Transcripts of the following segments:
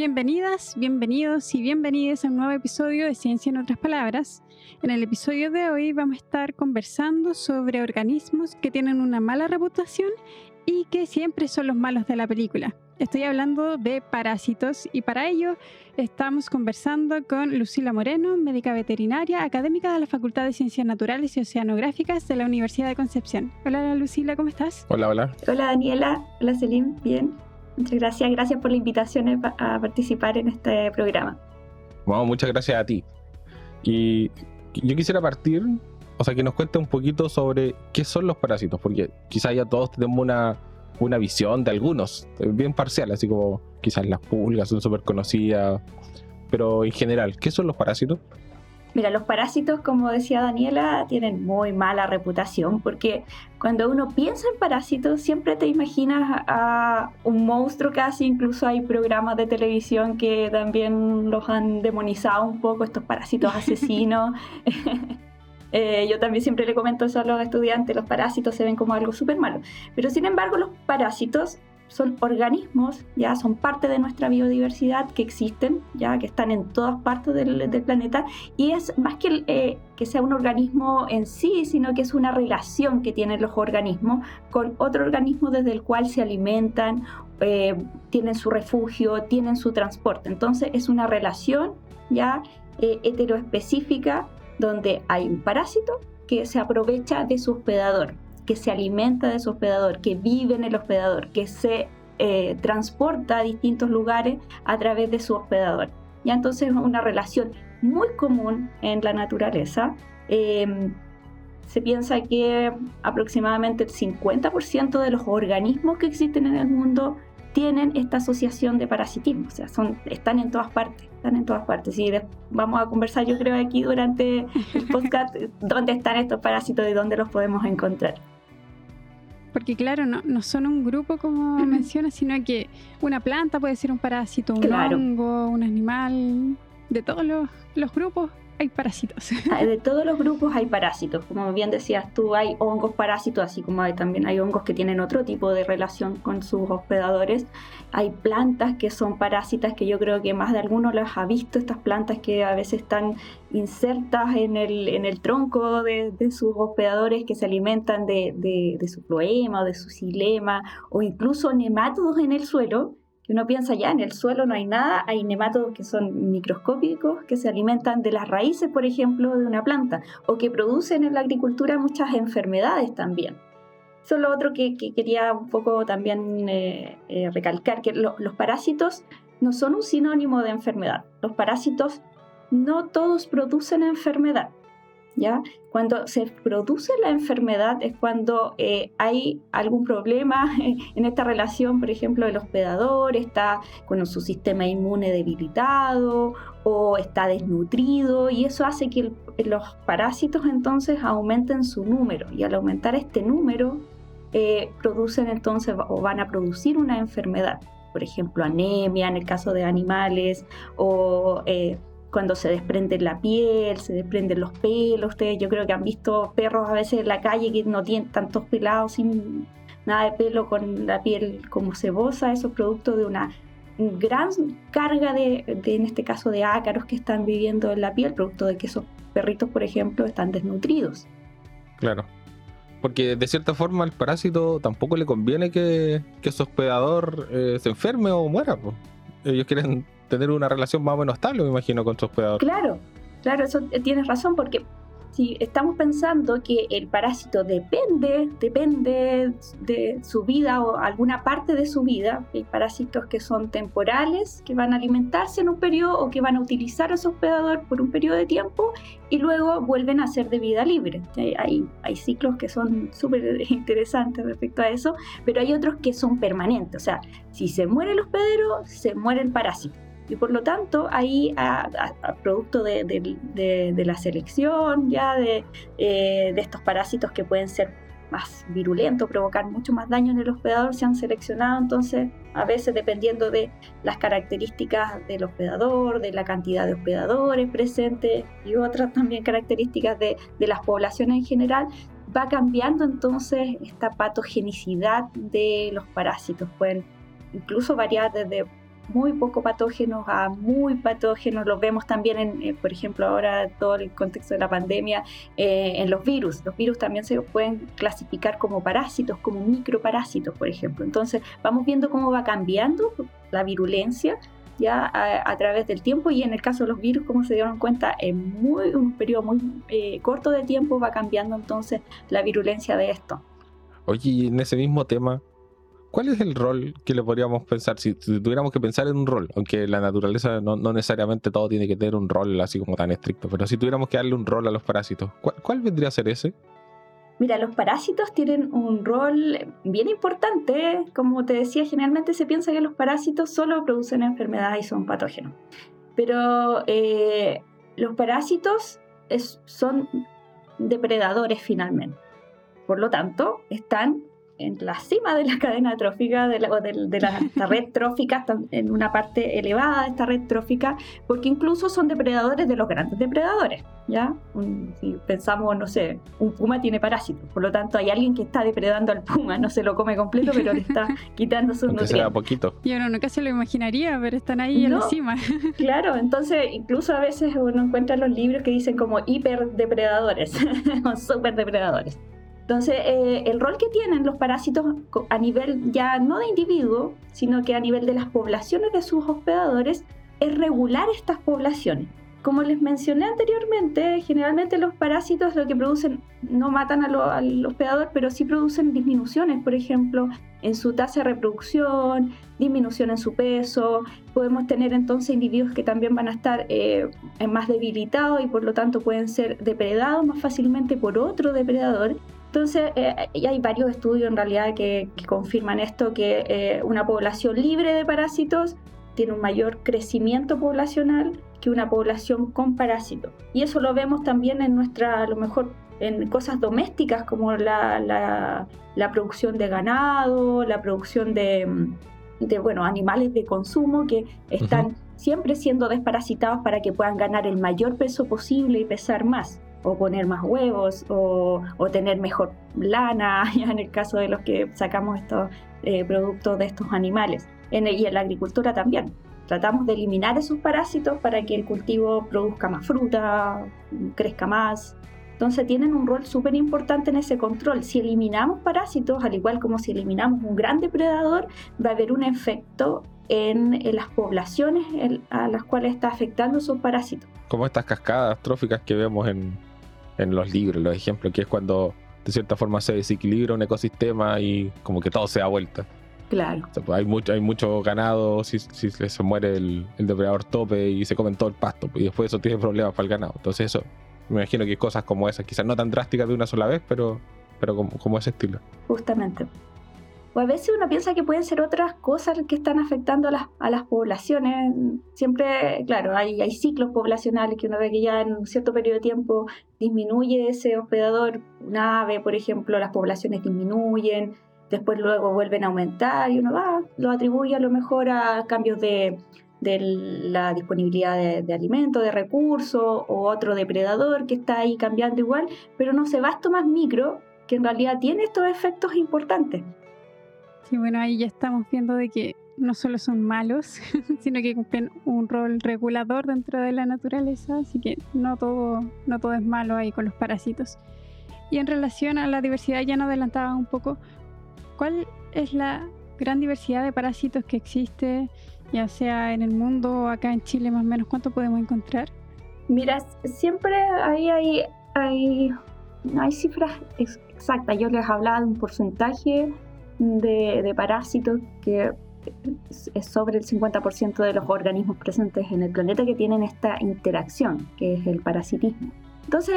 Bienvenidas, bienvenidos y bienvenidas a un nuevo episodio de Ciencia en otras palabras. En el episodio de hoy vamos a estar conversando sobre organismos que tienen una mala reputación y que siempre son los malos de la película. Estoy hablando de parásitos y para ello estamos conversando con Lucila Moreno, médica veterinaria, académica de la Facultad de Ciencias Naturales y Oceanográficas de la Universidad de Concepción. Hola Lucila, ¿cómo estás? Hola, hola. Hola Daniela, hola Selim, bien. Muchas gracias, gracias por la invitación a participar en este programa. Bueno, muchas gracias a ti. Y yo quisiera partir, o sea, que nos cuente un poquito sobre qué son los parásitos, porque quizás ya todos tenemos una, una visión de algunos, bien parcial, así como quizás las pulgas son súper conocidas, pero en general, ¿qué son los parásitos? Mira, los parásitos, como decía Daniela, tienen muy mala reputación porque cuando uno piensa en parásitos siempre te imaginas a un monstruo casi, incluso hay programas de televisión que también los han demonizado un poco, estos parásitos asesinos. Eh, yo también siempre le comento eso a los estudiantes, los parásitos se ven como algo súper malo. Pero sin embargo, los parásitos son organismos, ya son parte de nuestra biodiversidad que existen, ya que están en todas partes del, planeta y es más que eh, que sea un organismo en sí, sino que es una relación que tienen los organismos con otro organismo desde el cual se alimentan, eh, tienen su refugio, tienen su transporte. Entonces es una relación ya eh, heteroespecífica donde hay un parásito que se aprovecha de su hospedador que se alimenta de su hospedador, que vive en el hospedador, que se eh, transporta a distintos lugares a través de su hospedador. Ya entonces es una relación muy común en la naturaleza. Em, se piensa que aproximadamente el 50% de los organismos que existen en el mundo tienen esta asociación de parasitismo, o sea, son, están en todas partes, están en todas partes. Y vamos a conversar, yo creo, aquí durante el podcast, dónde están estos parásitos y dónde los podemos encontrar. Porque claro, no, no son un grupo como mencionas, sino que una planta puede ser un parásito, un hongo, un animal, de todos los, los grupos hay parásitos. Ah, de todos los grupos hay parásitos. Como bien decías tú, hay hongos parásitos, así como también hay hongos que tienen otro tipo de relación con sus hospedadores. Hay plantas que son parásitas, que yo creo que más de alguno las ha visto, estas plantas que a veces están insertas en el, en el tronco de, sus hospedadores que se alimentan de, de, de su floema o de su xilema, o incluso nemátodos en el suelo uno piensa ya en el suelo no hay nada, hay nemátodos que son microscópicos que se alimentan de las raíces, por ejemplo, de una planta o que producen en la agricultura muchas enfermedades también. Eso es lo otro que, quería un poco también eh, eh, recalcar, que los parásitos no son un sinónimo de enfermedad. Los parásitos no todos producen enfermedad. ¿Ya? Cuando se produce la enfermedad es cuando eh, hay algún problema en esta relación, por ejemplo, el hospedador está con su sistema inmune debilitado o está desnutrido y eso hace que los parásitos entonces aumenten su número y al aumentar este número eh, producen entonces o van a producir una enfermedad, por ejemplo, anemia en el caso de animales o... Eh, cuando se desprende la piel, se desprenden los pelos. Ustedes yo creo que han visto perros a veces en la calle que no tienen tantos pelados sin nada de pelo con la piel como cebosa. Eso es producto de una gran carga de, en este caso, de ácaros que están viviendo en la piel, producto de que esos perritos, por ejemplo, están desnutridos. Claro. Porque de cierta forma al parásito tampoco le conviene que, que su hospedador eh, se enferme o muera. Pues. Ellos quieren tener una relación más o menos estable, me imagino, con su hospedador. Claro, claro, eso eh, tienes razón, porque si estamos pensando que el parásito depende, depende de su vida o alguna parte de su vida, hay parásitos que son temporales, que van a alimentarse en un periodo o que van a utilizar a su hospedador por un periodo de tiempo y luego vuelven a ser de vida libre. Hay, hay ciclos que son súper interesantes respecto a eso, pero hay otros que son permanentes, o sea, si se muere el hospedero, se muere el parásito Y por lo tanto, ahí, producto de, la selección ya de, eh, de estos parásitos que pueden ser más virulentos, provocar mucho más daño en el hospedador, se han seleccionado entonces a veces dependiendo de las características del hospedador, de la cantidad de hospedadores presentes y otras también características de las poblaciones en general, va cambiando entonces esta patogenicidad de los parásitos. Pueden incluso variar desde muy poco patógenos a muy patógenos. Lo vemos también, en, eh, por ejemplo, ahora todo el contexto de la pandemia, eh, en los virus. Los virus también se pueden clasificar como parásitos, como microparásitos, por ejemplo. Entonces, vamos viendo cómo va cambiando la virulencia ya a, través del tiempo y en el caso de los virus, como se dieron cuenta, en muy, un periodo muy eh, corto de tiempo va cambiando entonces la virulencia de esto. Oye, y en ese mismo tema, ¿Cuál es el rol que le podríamos pensar? Si, tuviéramos que pensar en un rol, aunque la naturaleza no, necesariamente todo tiene que tener un rol así como tan estricto, pero si tuviéramos que darle un rol a los parásitos, ¿cuál, vendría a ser ese? Mira, los parásitos tienen un rol bien importante. Como te decía, generalmente se piensa que los parásitos solo producen enfermedades y son patógenos. Pero eh, los parásitos son depredadores finalmente. Por lo tanto, están en la cima de la cadena trófica, de la, de, la, red trófica, en una parte elevada de esta red trófica, porque incluso son depredadores de los grandes depredadores. ¿ya? si pensamos, no sé, un puma tiene parásitos, por lo tanto hay alguien que está depredando al puma, no se lo come completo, pero le está quitando sus Aunque nutrientes. poquito. Y uno nunca se lo imaginaría, pero están ahí en la cima. Claro, entonces incluso a veces uno encuentra los libros que dicen como hiperdepredadores o superdepredadores. Entonces, eh, el rol que tienen los parásitos a nivel ya no de individuo, sino que a nivel de las poblaciones de sus hospedadores, es regular estas poblaciones. Como les mencioné anteriormente, generalmente los parásitos lo que producen no matan al hospedador, pero sí producen disminuciones, por ejemplo, en su tasa de reproducción, disminución en su peso. Podemos tener entonces individuos que también van a estar eh, más debilitados y por lo tanto pueden ser depredados más fácilmente por otro depredador entonces, eh, hay varios estudios en realidad que, confirman esto, que eh, una población libre de parásitos tiene un mayor crecimiento poblacional que una población con parásitos. Y eso lo vemos también en nuestra, a lo mejor, en cosas domésticas como la, la, producción de ganado, la producción de, de, bueno, animales de consumo que están siempre siendo desparasitados para que puedan ganar el mayor peso posible y pesar más o poner más huevos o, tener mejor lana, ya en el caso de los que sacamos estos eh, productos de estos animales. En y en la agricultura también. Tratamos de eliminar esos parásitos para que el cultivo produzca más fruta, crezca más. Entonces tienen un rol súper importante en ese control. Si eliminamos parásitos, al igual como si eliminamos un gran depredador, va a haber un efecto en, las poblaciones a las cuales está afectando esos parásitos. Como estas cascadas tróficas que vemos en, en los libros, los ejemplos, que es cuando de cierta forma se desequilibra un ecosistema y como que todo se da vuelta. Claro. Pues, hay, mucho, hay mucho ganado, si, si se muere el, depredador tope y se comen todo el pasto, pues, y después eso tiene problemas para el ganado. Entonces eso, me imagino que cosas como esas, quizás no tan drásticas de una sola vez, pero, pero como, como ese estilo. Justamente o a veces uno piensa que pueden ser otras cosas que están afectando a las, a poblaciones. Siempre, claro, hay, ciclos poblacionales que uno ve que ya en un cierto periodo de tiempo disminuye ese hospedador, un ave, por ejemplo, las poblaciones disminuyen, después luego vuelven a aumentar y uno va, lo atribuye a lo mejor a cambios de, de la disponibilidad de, de alimentos, de recursos o otro depredador que está ahí cambiando igual, pero no se va esto más micro que en realidad tiene estos efectos importantes. Y bueno, ahí ya estamos viendo de que no solo son malos, sino que cumplen un rol regulador dentro de la naturaleza, así que no todo, no todo es malo ahí con los parásitos. Y en relación a la diversidad, ya nos adelantaba un poco, ¿cuál es la gran diversidad de parásitos que existe, ya sea en el mundo o acá en Chile más o menos? ¿Cuánto podemos encontrar? Mira, siempre ahí hay, hay, hay cifras exactas. Yo les hablaba de un porcentaje de, parásitos que es sobre el 50% de los organismos presentes en el planeta que tienen esta interacción, que es el parasitismo. Entonces,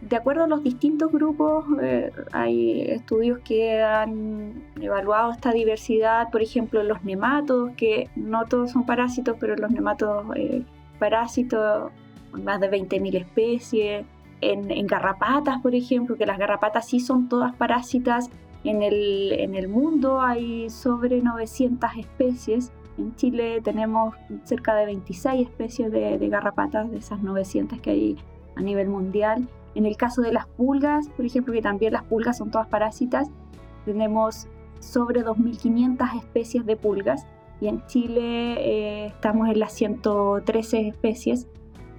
de, acuerdo a los distintos grupos, eh, hay estudios que han evaluado esta diversidad, por ejemplo, los nematodos, que no todos son parásitos, pero los nematodos eh, parásitos, más de 20.000 especies. En, en, garrapatas, por ejemplo, que las garrapatas sí son todas parásitas. En el, en el mundo hay sobre 900 especies. En Chile tenemos cerca de 26 especies de, garrapatas, de esas 900 que hay a nivel mundial. En el caso de las pulgas, por ejemplo, que también las pulgas son todas parásitas, tenemos sobre 2.500 especies de pulgas y en Chile eh, estamos en las 113 especies.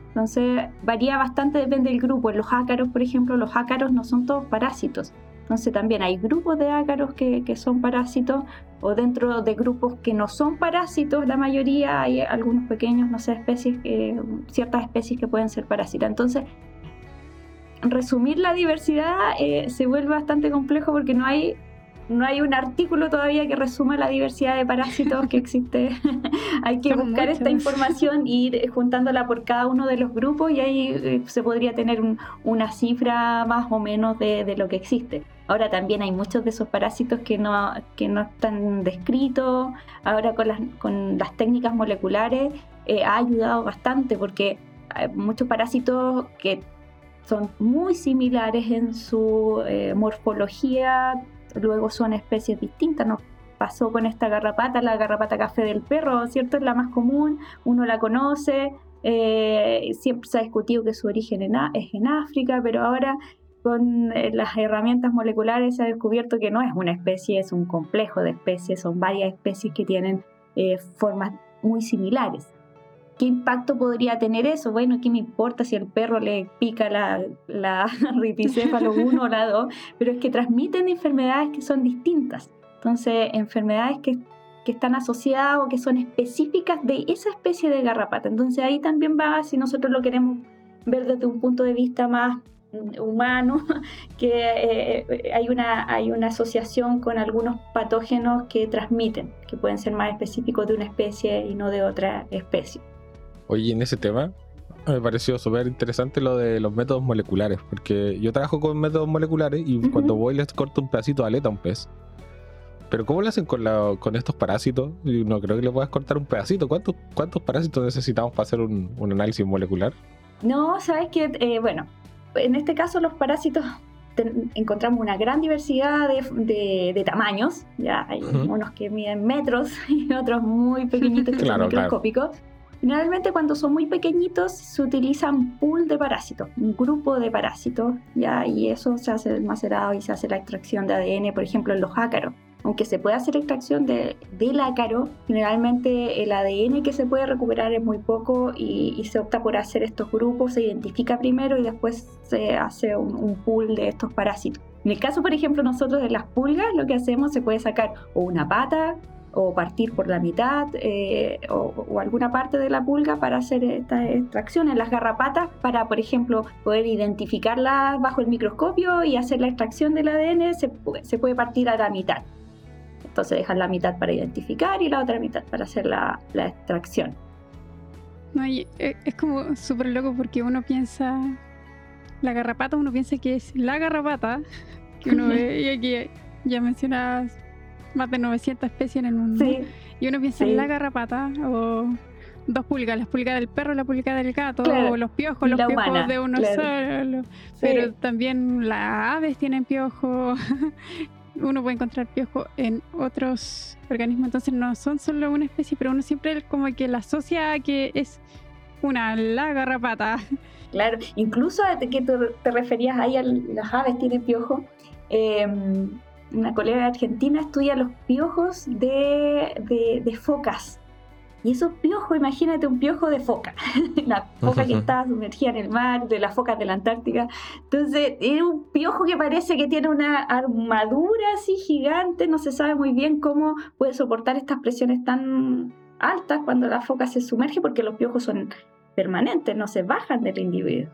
Entonces varía bastante, depende del grupo. En los ácaros, por ejemplo, los ácaros no son todos parásitos. Entonces también hay grupos de ácaros que, que, son parásitos o dentro de grupos que no son parásitos, la mayoría hay algunos pequeños, no sé, especies, eh, ciertas especies que pueden ser parásitas. Entonces, resumir la diversidad eh, se vuelve bastante complejo porque no hay no hay un artículo todavía que resuma la diversidad de parásitos que existe. hay que buscar esta información y ir juntándola por cada uno de los grupos y ahí eh, se podría tener una cifra más o menos de, lo que existe. Ahora también hay muchos de esos parásitos que no, que no están descritos. Ahora con las, con las técnicas moleculares eh, ha ayudado bastante porque hay muchos parásitos que son muy similares en su eh, morfología, luego son especies distintas. Nos pasó con esta garrapata, la garrapata café del perro, ¿cierto? Es la más común, uno la conoce, eh, siempre se ha discutido que su origen es en África, pero ahora con eh, las herramientas moleculares se ha descubierto que no es una especie, es un complejo de especies, son varias especies que tienen eh, formas muy similares. ¿Qué impacto podría tener eso? Bueno, ¿qué me importa si el perro le pica la, la ripicéfalo 1 o la 2? Pero es que transmiten enfermedades que son distintas. Entonces, enfermedades que, que están asociadas o que son específicas de esa especie de garrapata. Entonces, ahí también va, si nosotros lo queremos ver desde un punto de vista más humano, que eh, hay, una, hay una asociación con algunos patógenos que transmiten, que pueden ser más específicos de una especie y no de otra especie. Oye, en ese tema me pareció súper interesante lo de los métodos moleculares, porque yo trabajo con métodos moleculares y cuando voy les corto un pedacito de aleta a un pez. Pero ¿cómo lo hacen con, la, con estos parásitos? No creo que le puedas cortar un pedacito. ¿Cuántos, cuántos parásitos necesitamos para hacer un, análisis molecular? No, sabes que, eh, bueno, en este caso los parásitos encontramos una gran diversidad de, tamaños. Ya hay unos que miden metros y otros muy pequeñitos que son microscópicos. Generalmente cuando son muy pequeñitos se utilizan pool de parásitos, un grupo de parásitos, ¿ya? y eso se hace almacenado y se hace la extracción de ADN, por ejemplo, en los ácaros. Aunque se puede hacer extracción de, del ácaro, generalmente el ADN que se puede recuperar es muy poco y, se opta por hacer estos grupos, se identifica primero y después se hace un, un pool de estos parásitos. En el caso, por ejemplo, nosotros de las pulgas, lo que hacemos se puede sacar o una pata, o partir por la mitad eh, o, alguna parte de la pulga para hacer esta extracción en las garrapatas para por ejemplo poder identificarlas bajo el microscopio y hacer la extracción del ADN se puede partir a la mitad entonces dejan la mitad para identificar y la otra mitad para hacer la, la extracción no, y eh, es como súper loco porque uno piensa la garrapata uno piensa que es la garrapata que uno ve y aquí ya mencionas más de 900 especies en el mundo. Y uno piensa en la garrapata o dos pulgas, las pulgas del perro, la pulga del gato, o los piojos, los piojos de uno solo. Pero también las aves tienen piojos. Uno puede encontrar piojos en otros organismos, entonces no son solo una especie, pero uno siempre como que la asocia a que es una la garrapata. Claro, incluso que te referías ahí a las aves tienen piojos. Eh, una colega argentina estudia los piojos de, de, focas. Y esos piojos, imagínate un piojo de foca, la foca que está sumergida en el mar, de las focas de la Antártica. Entonces, es un piojo que parece que tiene una armadura así gigante, no se sabe muy bien cómo puede soportar estas presiones tan altas cuando la foca se sumerge, porque los piojos son permanentes, no se bajan del individuo.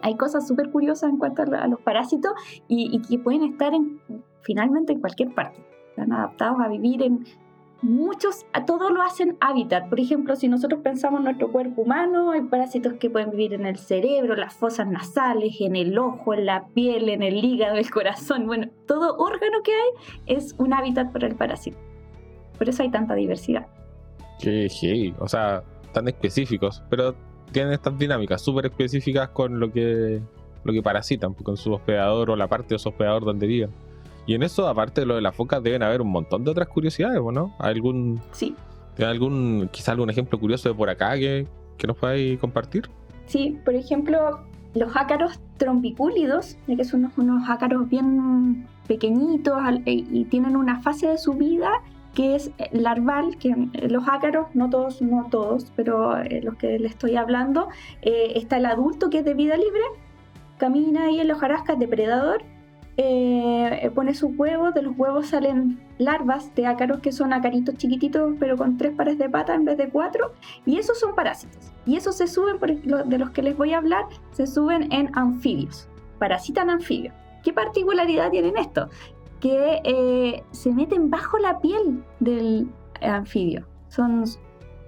Hay cosas súper curiosas en cuanto a los parásitos y, y que pueden estar en finalmente en cualquier parte. Están adaptados a vivir en, muchos, a todos lo hacen hábitat. Por ejemplo, si nosotros pensamos en nuestro cuerpo humano, hay parásitos que pueden vivir en el cerebro, las fosas nasales, en el ojo, en la piel, en el hígado, el corazón. Bueno, todo órgano que hay es un hábitat para el parásito. Por eso hay tanta diversidad. Qué hey, o sea, tan específicos, pero tienen estas dinámicas súper específicas con lo que, lo que parasitan, con su hospedador o la parte de su hospedador donde viven. Y en eso, aparte de lo de las focas, deben haber un montón de otras curiosidades, ¿no? ¿Algún, sí. algún, quizá algún ejemplo curioso de por acá que, que nos podáis compartir? Sí, por ejemplo, los ácaros trompicúlidos, que son unos, ácaros bien pequeñitos y tienen una fase de su vida que es larval, que los ácaros, no todos, no todos, pero eh, los que le estoy hablando, eh, está el adulto que es de vida libre, camina ahí en los jarascas depredador eh, pone sus huevos, de los huevos salen larvas de ácaros que son acaritos chiquititos pero con tres pares de pata en vez de cuatro y esos son parásitos y esos se suben, de los que les voy a hablar, se suben en anfibios, parasitan anfibios. ¿Qué particularidad tienen esto? Que eh, se meten bajo la piel del anfibio, son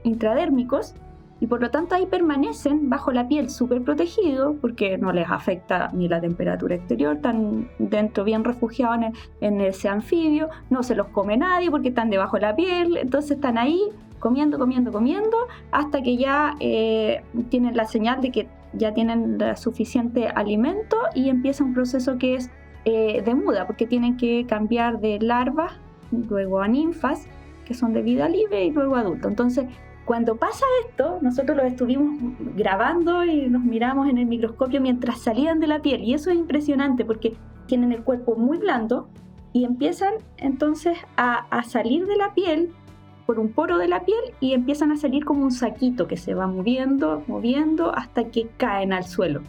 intradérmicos y por lo tanto ahí permanecen bajo la piel súper protegidos porque no les afecta ni la temperatura exterior, están dentro bien refugiados en, ese anfibio, no se los come nadie porque están debajo de la piel, entonces están ahí comiendo, comiendo, comiendo, hasta que ya eh, tienen la señal de que ya tienen suficiente alimento y empieza un proceso que es eh, de muda, porque tienen que cambiar de larvas, luego a ninfas, que son de vida libre, y luego adulto. Entonces, cuando pasa esto, nosotros lo estuvimos grabando y nos miramos en el microscopio mientras salían de la piel. Y eso es impresionante porque tienen el cuerpo muy blando y empiezan entonces a, salir de la piel por un poro de la piel y empiezan a salir como un saquito que se va moviendo, moviendo hasta que caen al suelo.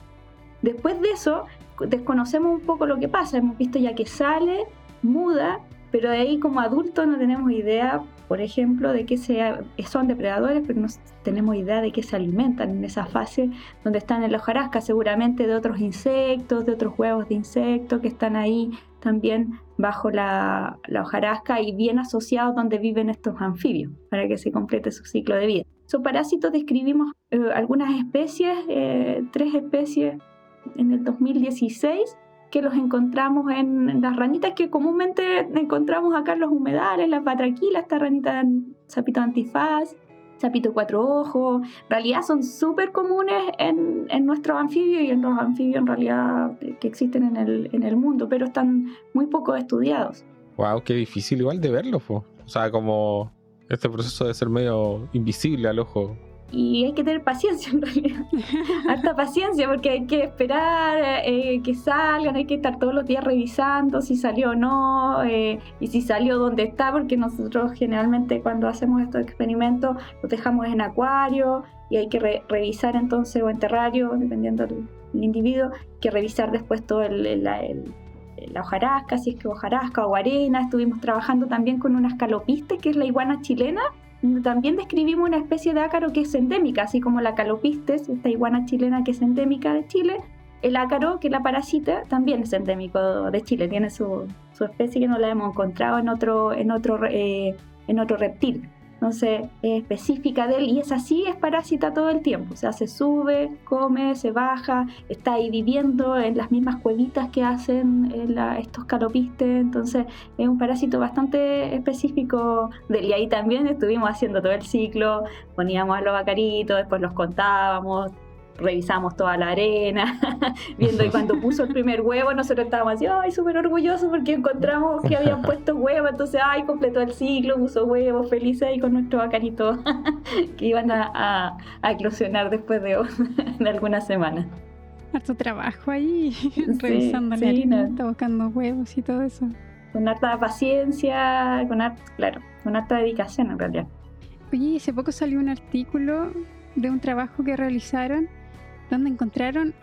Después de eso, desconocemos un poco lo que pasa. Hemos visto ya que sale, muda, pero de ahí como adultos no tenemos idea por ejemplo, de que son depredadores, pero no tenemos idea de qué se alimentan en esa fase donde están en la hojarasca, seguramente de otros insectos, de otros huevos de insectos que están ahí también bajo la, hojarasca y bien asociados donde viven estos anfibios para que se complete su ciclo de vida. Son parásitos describimos eh, algunas especies, eh, tres especies en el 2016 que los encontramos en las ranitas que comúnmente encontramos acá en los humedales, las batraquilas, esta ranita sapito antifaz, sapito cuatro ojos. En realidad son súper comunes en, en nuestros anfibios y en los anfibios en realidad que existen en el, en el mundo, pero están muy poco estudiados. Wow, qué difícil igual de verlo, o sea, como este proceso de ser medio invisible al ojo y hay que tener paciencia en realidad. Harta paciencia porque hay que esperar eh, que salgan, hay que estar todos los días revisando si salió o no eh, y si salió dónde está, porque nosotros generalmente cuando hacemos estos experimentos los dejamos en acuario y hay que revisar entonces o en terrario, dependiendo del, individuo, que revisar después todo el, la, hojarasca, si es que hojarasca o arena. Estuvimos trabajando también con unas calopistes, que es la iguana chilena, también describimos una especie de ácaro que es endémica, así como la calopistes, esta iguana chilena que es endémica de Chile. El ácaro, que la parasita, también es endémico de Chile, tiene su, su especie que no la hemos encontrado en otro, en otro, eh, en otro reptil entonces es específica de él y es así, es parásita todo el tiempo, o sea, se sube, come, se baja, está ahí viviendo en las mismas cuevitas que hacen eh, estos calopistes, entonces es un parásito bastante específico de él. Y ahí también estuvimos haciendo todo el ciclo, poníamos a los bacaritos, después los contábamos, revisamos toda la arena, viendo y cuando puso el primer huevo nosotros estábamos así, ay, súper orgullosos porque encontramos que habían puesto huevo, entonces, ay, completó el ciclo, puso huevos, felices ahí con nuestro bacanito que iban a, eclosionar después de, de algunas semanas. Harto trabajo ahí, revisando la arena, buscando huevos y todo eso. Con harta paciencia, con harta, claro, con harta dedicación en realidad. Oye, hace poco salió un artículo de un trabajo que realizaron donde encontraron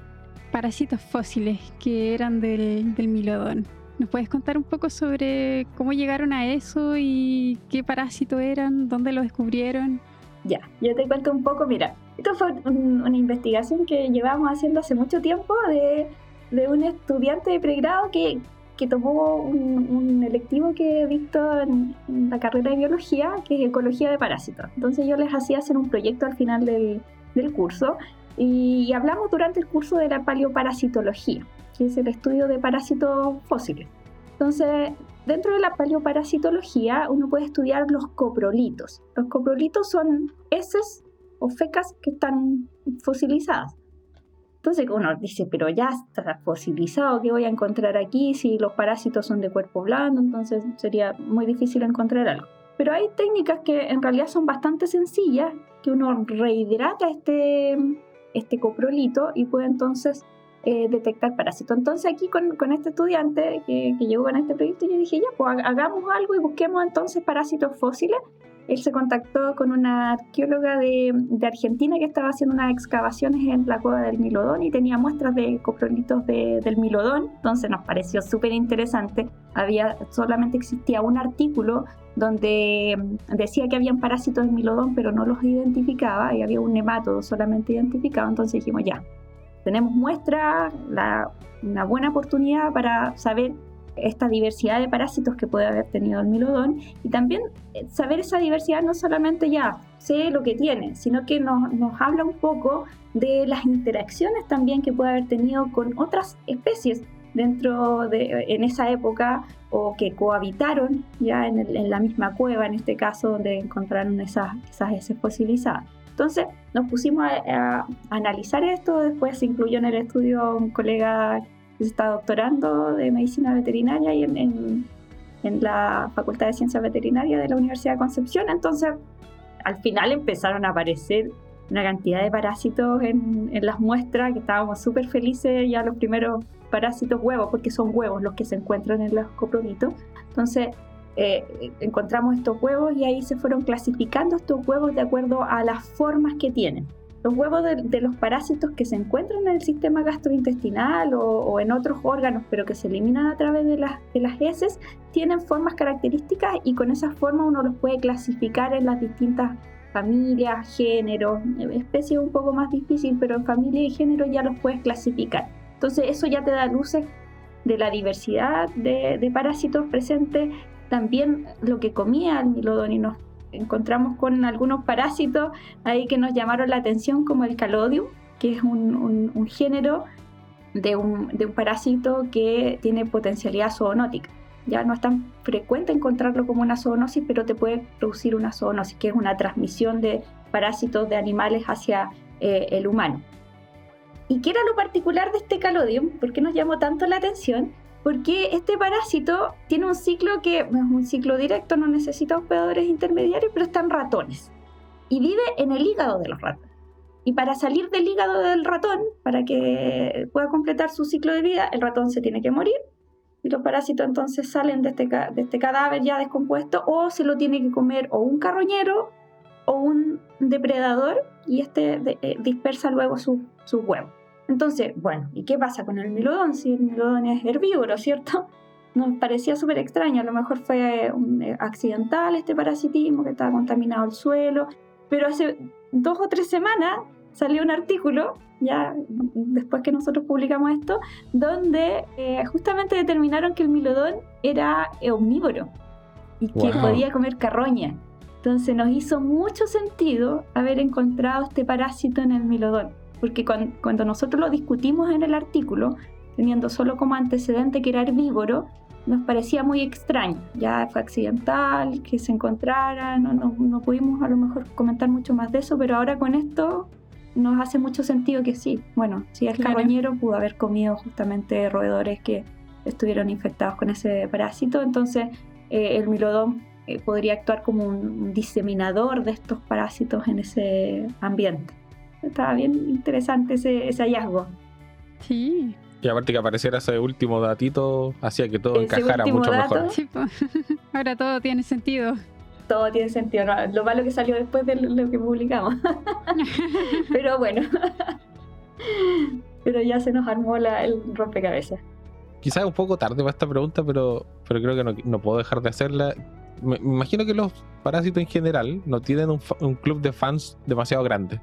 parásitos fósiles que eran del, del milodón. ¿Nos puedes contar un poco sobre cómo llegaron a eso y qué parásitos eran, dónde lo descubrieron? Ya, yo te cuento un poco, mira, esto fue una investigación que llevamos haciendo hace mucho tiempo de, de un estudiante de pregrado que que tomó un, electivo que he visto en, la carrera de biología, que es ecología de parásitos. Entonces yo les hacía hacer un proyecto al final del, del curso y hablamos durante el curso de la paleoparasitología, que es el estudio de parásitos fósiles. Entonces, dentro de la paleoparasitología uno puede estudiar los coprolitos. Los coprolitos son heces o fecas que están fosilizadas. Entonces uno dice, pero ya está fosilizado, ¿qué voy a encontrar aquí si los parásitos son de cuerpo blando? Entonces sería muy difícil encontrar algo. Pero hay técnicas que en realidad son bastante sencillas, que uno rehidrata este, este coprolito y puede entonces eh, detectar parásitos. Entonces aquí con, con este estudiante que, que, llegó con este proyecto, yo dije, ya, pues hagamos algo y busquemos entonces parásitos fósiles él se contactó con una arqueóloga de, Argentina que estaba haciendo unas excavaciones en la cueva del Milodón y tenía muestras de coprolitos del Milodón, entonces nos pareció súper interesante. Había, solamente existía un artículo donde decía que habían parásitos del Milodón, pero no los identificaba y había un nematodo solamente identificado, entonces dijimos ya, tenemos muestras, una buena oportunidad para saber esta diversidad de parásitos que puede haber tenido el milodón y también eh, saber esa diversidad no solamente ya sé lo que tiene, sino que nos, nos habla un poco de las interacciones también que puede haber tenido con otras especies dentro de en esa época o que cohabitaron ya en, en la misma cueva, en este caso donde encontraron esas, esas heces fosilizadas. Entonces nos pusimos a, a, analizar esto, después se incluyó en el estudio un colega se está doctorando de medicina veterinaria y en, en, la Facultad de Ciencias Veterinarias de la Universidad de Concepción. Entonces, al final empezaron a aparecer una cantidad de parásitos en, en las muestras que estábamos súper felices ya los primeros parásitos huevos, porque son huevos los que se encuentran en los coprolitos. Entonces, eh, encontramos estos huevos y ahí se fueron clasificando estos huevos de acuerdo a las formas que tienen. Los huevos de, los parásitos que se encuentran en el sistema gastrointestinal o, en otros órganos, pero que se eliminan a través de las, heces, tienen formas características y con esa forma uno los puede clasificar en las distintas familias, géneros, especies un poco más difícil, pero en familia y género ya los puedes clasificar. Entonces eso ya te da luces de la diversidad de, parásitos presentes, también lo que comía el milodón encontramos con algunos parásitos ahí que nos llamaron la atención, como el calodium, que es un, género de un, parásito que tiene potencialidad zoonótica. Ya no es tan frecuente encontrarlo como una zoonosis, pero te puede producir una zoonosis, que es una transmisión de parásitos de animales hacia eh, el humano. ¿Y qué era lo particular de este calodium? ¿Por qué nos llamó tanto la atención? Porque este parásito tiene un ciclo que es un ciclo directo, no necesita hospedadores intermediarios, pero está en ratones y vive en el hígado de los ratones. Y para salir del hígado del ratón, para que pueda completar su ciclo de vida, el ratón se tiene que morir y los parásitos entonces salen de este, de este cadáver ya descompuesto o se lo tiene que comer o un carroñero o un depredador y este eh, dispersa luego sus su huevos. Entonces, bueno, ¿y qué pasa con el milodón? Si el milodón es herbívoro, ¿cierto? Nos parecía súper extraño, a lo mejor fue un eh, accidental este parasitismo, que estaba contaminado el suelo, pero hace dos o tres semanas salió un artículo, ya después que nosotros publicamos esto, donde eh, justamente determinaron que el milodón era omnívoro y que podía comer carroña. Entonces nos hizo mucho sentido haber encontrado este parásito en el milodón porque cuando, nosotros lo discutimos en el artículo, teniendo solo como antecedente que era herbívoro, nos parecía muy extraño. Ya fue accidental, que se encontrara, no, no, pudimos a lo mejor comentar mucho más de eso, pero ahora con esto nos hace mucho sentido que sí. Bueno, si es carroñero, pudo haber comido justamente roedores que estuvieron infectados con ese parásito, entonces eh, el milodón eh, podría actuar como un diseminador de estos parásitos en ese ambiente. Estaba bien interesante ese, hallazgo. Sí. Y aparte que apareciera ese último datito, hacía que todo encajara mucho mejor. Ahora todo tiene sentido. Todo tiene sentido. Lo malo que salió después de lo que publicamos. pero bueno. pero ya se nos armó la, el rompecabezas. Quizás un poco tarde para esta pregunta, pero, pero creo que no, no puedo dejar de hacerla. Me, imagino que los parásitos en general no tienen un, un club de fans demasiado grande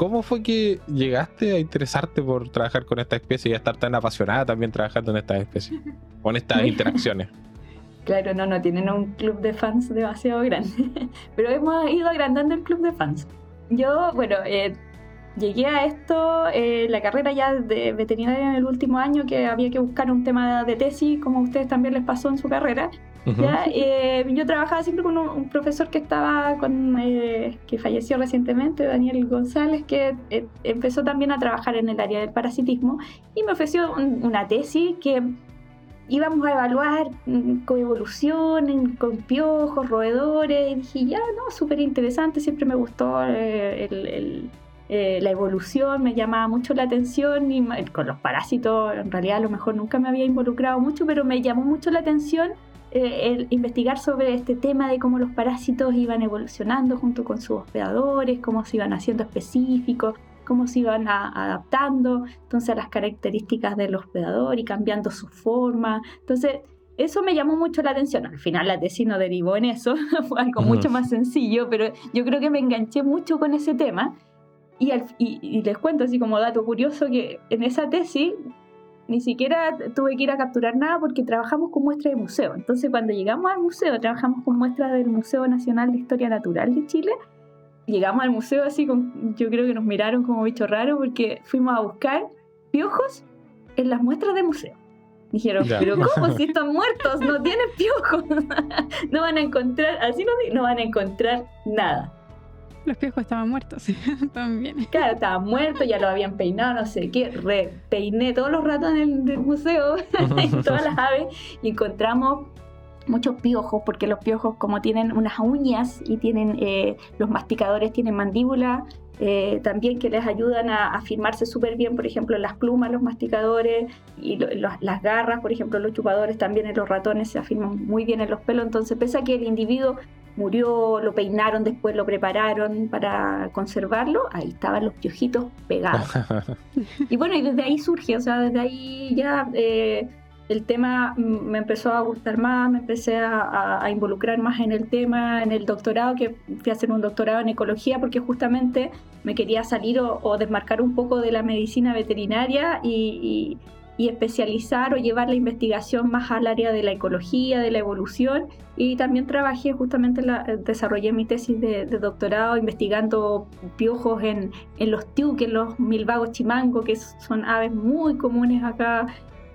¿cómo fue que llegaste a interesarte por trabajar con esta especie y a estar tan apasionada también trabajando en estas especies? Con estas interacciones. Claro, no, no tienen un club de fans demasiado grande, pero hemos ido agrandando el club de fans. Yo, bueno, eh, llegué a esto, eh, la carrera ya de veterinaria en el último año, que había que buscar un tema de tesis, como a ustedes también les pasó en su carrera. Eh, yo trabajaba siempre con un, profesor que estaba con, eh, que falleció recientemente, Daniel González, que empezó también a trabajar en el área del parasitismo y me ofreció una tesis que íbamos a evaluar mm, coevolución con piojos, roedores, y dije, ya, no, súper interesante, siempre me gustó el eh, la evolución me llamaba mucho la atención y con los parásitos en realidad a lo mejor nunca me había involucrado mucho, pero me llamó mucho la atención eh, el investigar sobre este tema de cómo los parásitos iban evolucionando junto con sus hospedadores, cómo se iban haciendo específicos, cómo se iban adaptando entonces a las características del hospedador y cambiando su forma. Entonces, eso me llamó mucho la atención. Al final la tesis no derivó en eso, fue algo mucho más sencillo, pero yo creo que me enganché mucho con ese tema y, les cuento así como dato curioso que en esa tesis ni siquiera tuve que ir a capturar nada porque trabajamos con muestras de museo. Entonces cuando llegamos al museo, trabajamos con muestras del Museo Nacional de Historia Natural de Chile. Llegamos al museo así, con, yo creo que nos miraron como bicho raro porque fuimos a buscar piojos en las muestras de museo. Dijeron, pero ¿cómo si están muertos? No tienen piojos. no van a encontrar, así no, no van a encontrar nada. Los piojos estaban muertos también. Claro, estaban muertos, ya lo habían peinado, no sé qué. Repeiné todos los ratos en el, museo, todas las aves, y encontramos muchos piojos, porque los piojos como tienen unas uñas y tienen eh, los masticadores tienen mandíbula, eh, también que les ayudan a, a firmarse súper bien, por ejemplo, las plumas, los masticadores y las garras, por ejemplo, los chupadores también en los ratones se afirman muy bien en los pelos, entonces pese a que el individuo murió, lo peinaron, después lo prepararon para conservarlo, ahí estaban los piojitos pegados. y bueno, y desde ahí surge, o sea, desde ahí ya eh, el tema me empezó a gustar más, me empecé a, involucrar más en el tema, en el doctorado, que fui a hacer un doctorado en ecología porque justamente me quería salir o, desmarcar un poco de la medicina veterinaria y y especializar o llevar la investigación más al área de la ecología, de la evolución. Y también trabajé justamente, la, eh, desarrollé mi tesis de, doctorado investigando piojos en, en los tiuques, los milvagos chimango, que son aves muy comunes acá,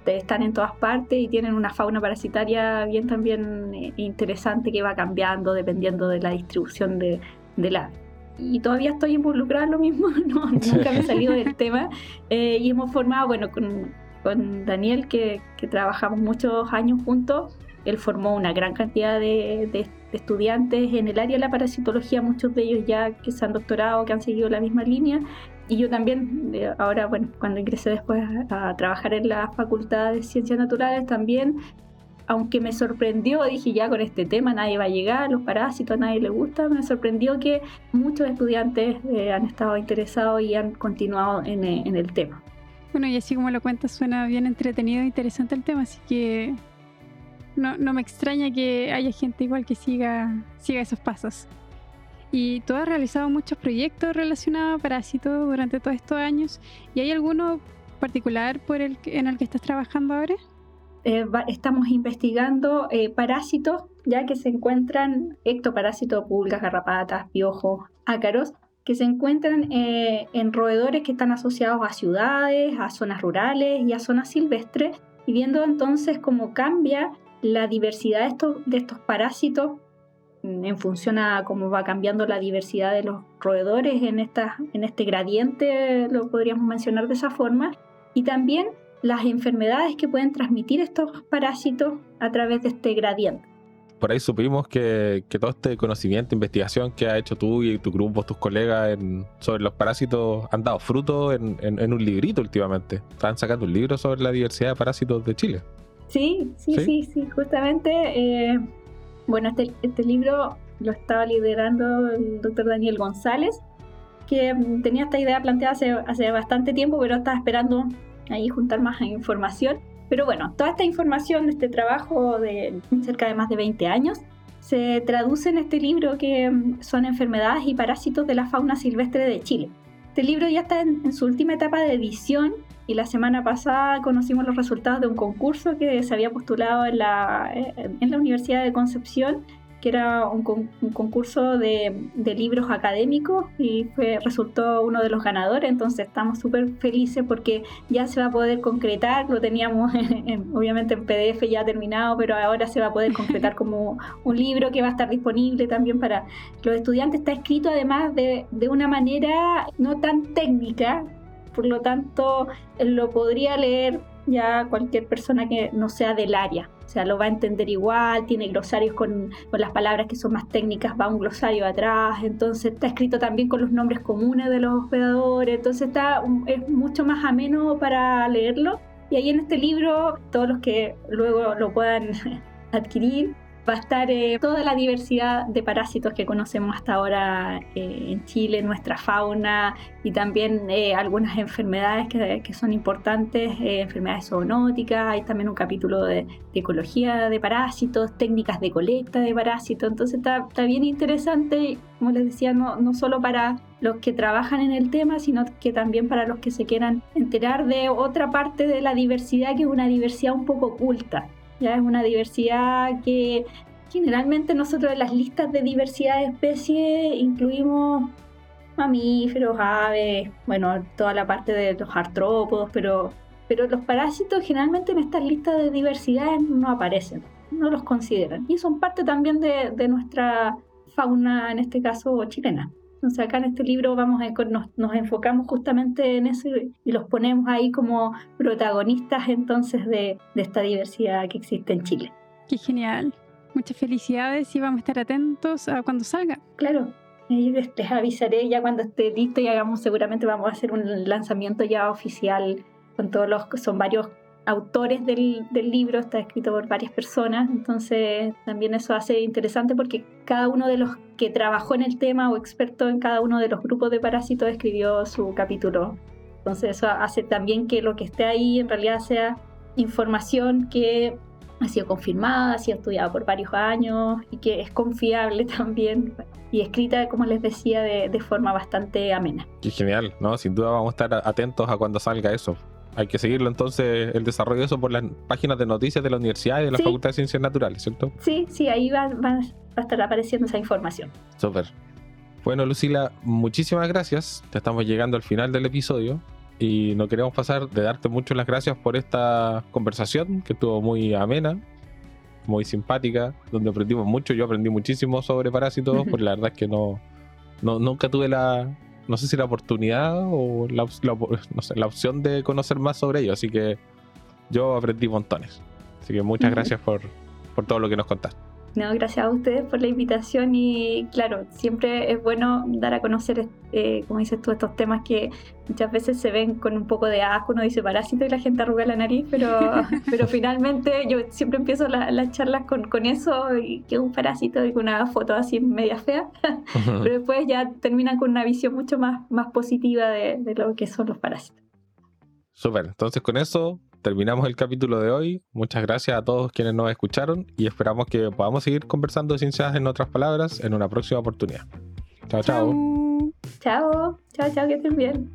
están en todas partes y tienen una fauna parasitaria bien también eh, interesante que va cambiando dependiendo de la distribución de, del ave y todavía estoy involucrada en lo mismo, no, nunca me he salido del tema. Eh, y hemos formado, bueno, con, con Daniel, que, trabajamos muchos años juntos, él formó una gran cantidad de, estudiantes en el área de la parasitología, muchos de ellos ya que se han doctorado, que han seguido la misma línea. Y yo también, ahora, bueno, cuando ingresé después a, trabajar en la Facultad de Ciencias Naturales, también, aunque me sorprendió, dije ya con este tema nadie va a llegar, los parásitos a nadie le gusta, me sorprendió que muchos estudiantes eh, han estado interesados y han continuado en el tema. Bueno, y así como lo cuentas, suena bien entretenido e interesante el tema, así que no, me extraña que haya gente igual que siga, siga esos pasos. Y tú has realizado muchos proyectos relacionados a parásitos durante todos estos años. ¿Y hay alguno particular por el, en el que estás trabajando ahora? Eh, estamos investigando eh, parásitos ya que se encuentran ectoparásitos, pulgas, garrapatas, piojos, ácaros, que se encuentran eh, en roedores que están asociados a ciudades, a zonas rurales y a zonas silvestres, y viendo entonces cómo cambia la diversidad de estos, de estos parásitos mm, en función a cómo va cambiando la diversidad de los roedores en, esta, en este gradiente, lo podríamos mencionar de esa forma, y también las enfermedades que pueden transmitir estos parásitos a través de este gradiente por ahí supimos que, todo este conocimiento, investigación que ha hecho tú y tu grupo, tus colegas sobre los parásitos han dado fruto en, un librito últimamente. Están sacando un libro sobre la diversidad de parásitos de Chile. Sí, sí, sí, sí, justamente. Eh, bueno, este, este, libro lo estaba liderando el doctor Daniel González, que tenía esta idea planteada hace, hace bastante tiempo, pero estaba esperando ahí juntar más información pero bueno, toda esta información de este trabajo de cerca de más de 20 años se traduce en este libro que mm, son enfermedades y parásitos de la fauna silvestre de Chile. Este libro ya está en, su última etapa de edición y la semana pasada conocimos los resultados de un concurso que se había postulado en la, en la Universidad de Concepción que era un, concurso de, libros académicos y fue, resultó uno de los ganadores, entonces estamos súper felices porque ya se va a poder concretar, lo teníamos obviamente en PDF ya terminado, pero ahora se va a poder concretar como un libro que va a estar disponible también para los estudiantes, está escrito además de, de una manera no tan técnica, por lo tanto lo podría leer ya cualquier persona que no sea del área. Sea, lo va a entender igual, tiene glosarios con, las palabras que son más técnicas, va un glosario atrás, entonces está escrito también con los nombres comunes de los hospedadores, entonces está, es mucho más ameno para leerlo. Y ahí en este libro, todos los que luego lo puedan adquirir, va a estar eh, toda la diversidad de parásitos que conocemos hasta ahora eh, en Chile, nuestra fauna y también eh, algunas enfermedades que, son importantes, enfermedades zoonóticas, hay también un capítulo de, ecología de parásitos, técnicas de colecta de parásitos, entonces está, está bien interesante, como les decía, no solo para los que trabajan en el tema, sino que también para los que se quieran enterar de otra parte de la diversidad que es una diversidad un poco oculta ya es una diversidad que generalmente nosotros en las listas de diversidad de especies incluimos mamíferos, aves, bueno, toda la parte de los artrópodos, pero, pero los parásitos generalmente en estas listas de diversidad no aparecen, no los consideran. Y son parte también de, de nuestra fauna, en este caso chilena. Entonces acá en este libro vamos a, nos, enfocamos justamente en eso y los ponemos ahí como protagonistas entonces de, esta diversidad que existe en Chile. Qué genial. Muchas felicidades y vamos a estar atentos a cuando salga. Claro, les, les, avisaré ya cuando esté listo y hagamos, seguramente vamos a hacer un lanzamiento ya oficial con todos los, son varios autores del, del, libro, está escrito por varias personas, entonces también eso hace interesante porque cada uno de los que trabajó en el tema o experto en cada uno de los grupos de parásitos escribió su capítulo. Entonces eso hace también que lo que esté ahí en realidad sea información que ha sido confirmada, ha sido estudiada por varios años y que es confiable también y escrita, como les decía, de, de forma bastante amena. Qué genial, ¿no? Sin duda vamos a estar atentos a cuando salga eso. Hay que seguirlo entonces, el desarrollo de eso por las páginas de noticias de la universidad y de la Facultad de Ciencias Naturales, ¿cierto? Sí, sí, ahí va, va, a estar apareciendo esa información. Súper. Bueno, Lucila, muchísimas gracias. Ya estamos llegando al final del episodio y no queremos pasar de darte muchas las gracias por esta conversación que estuvo muy amena, muy simpática, donde aprendimos mucho. Yo aprendí muchísimo sobre parásitos, porque la verdad es que no, no nunca tuve la, no sé si la oportunidad o la, la opción de conocer más sobre ello. Así que yo aprendí montones. Así que muchas gracias por, por todo lo que nos contaste. No, gracias a ustedes por la invitación y claro, siempre es bueno dar a conocer, eh, como dices tú, estos temas que muchas veces se ven con un poco de asco, uno dice parásito y la gente arruga la nariz, pero, pero finalmente yo siempre empiezo las charlas con, con eso y que es un parásito y con una foto así media fea, pero después ya terminan con una visión mucho más, más positiva de, de lo que son los parásitos. Súper, entonces con eso terminamos el capítulo de hoy. Muchas gracias a todos quienes nos escucharon y esperamos que podamos seguir conversando ciencias en otras palabras en una próxima oportunidad. Chao, chao. Chao, chao, chao, que estén bien.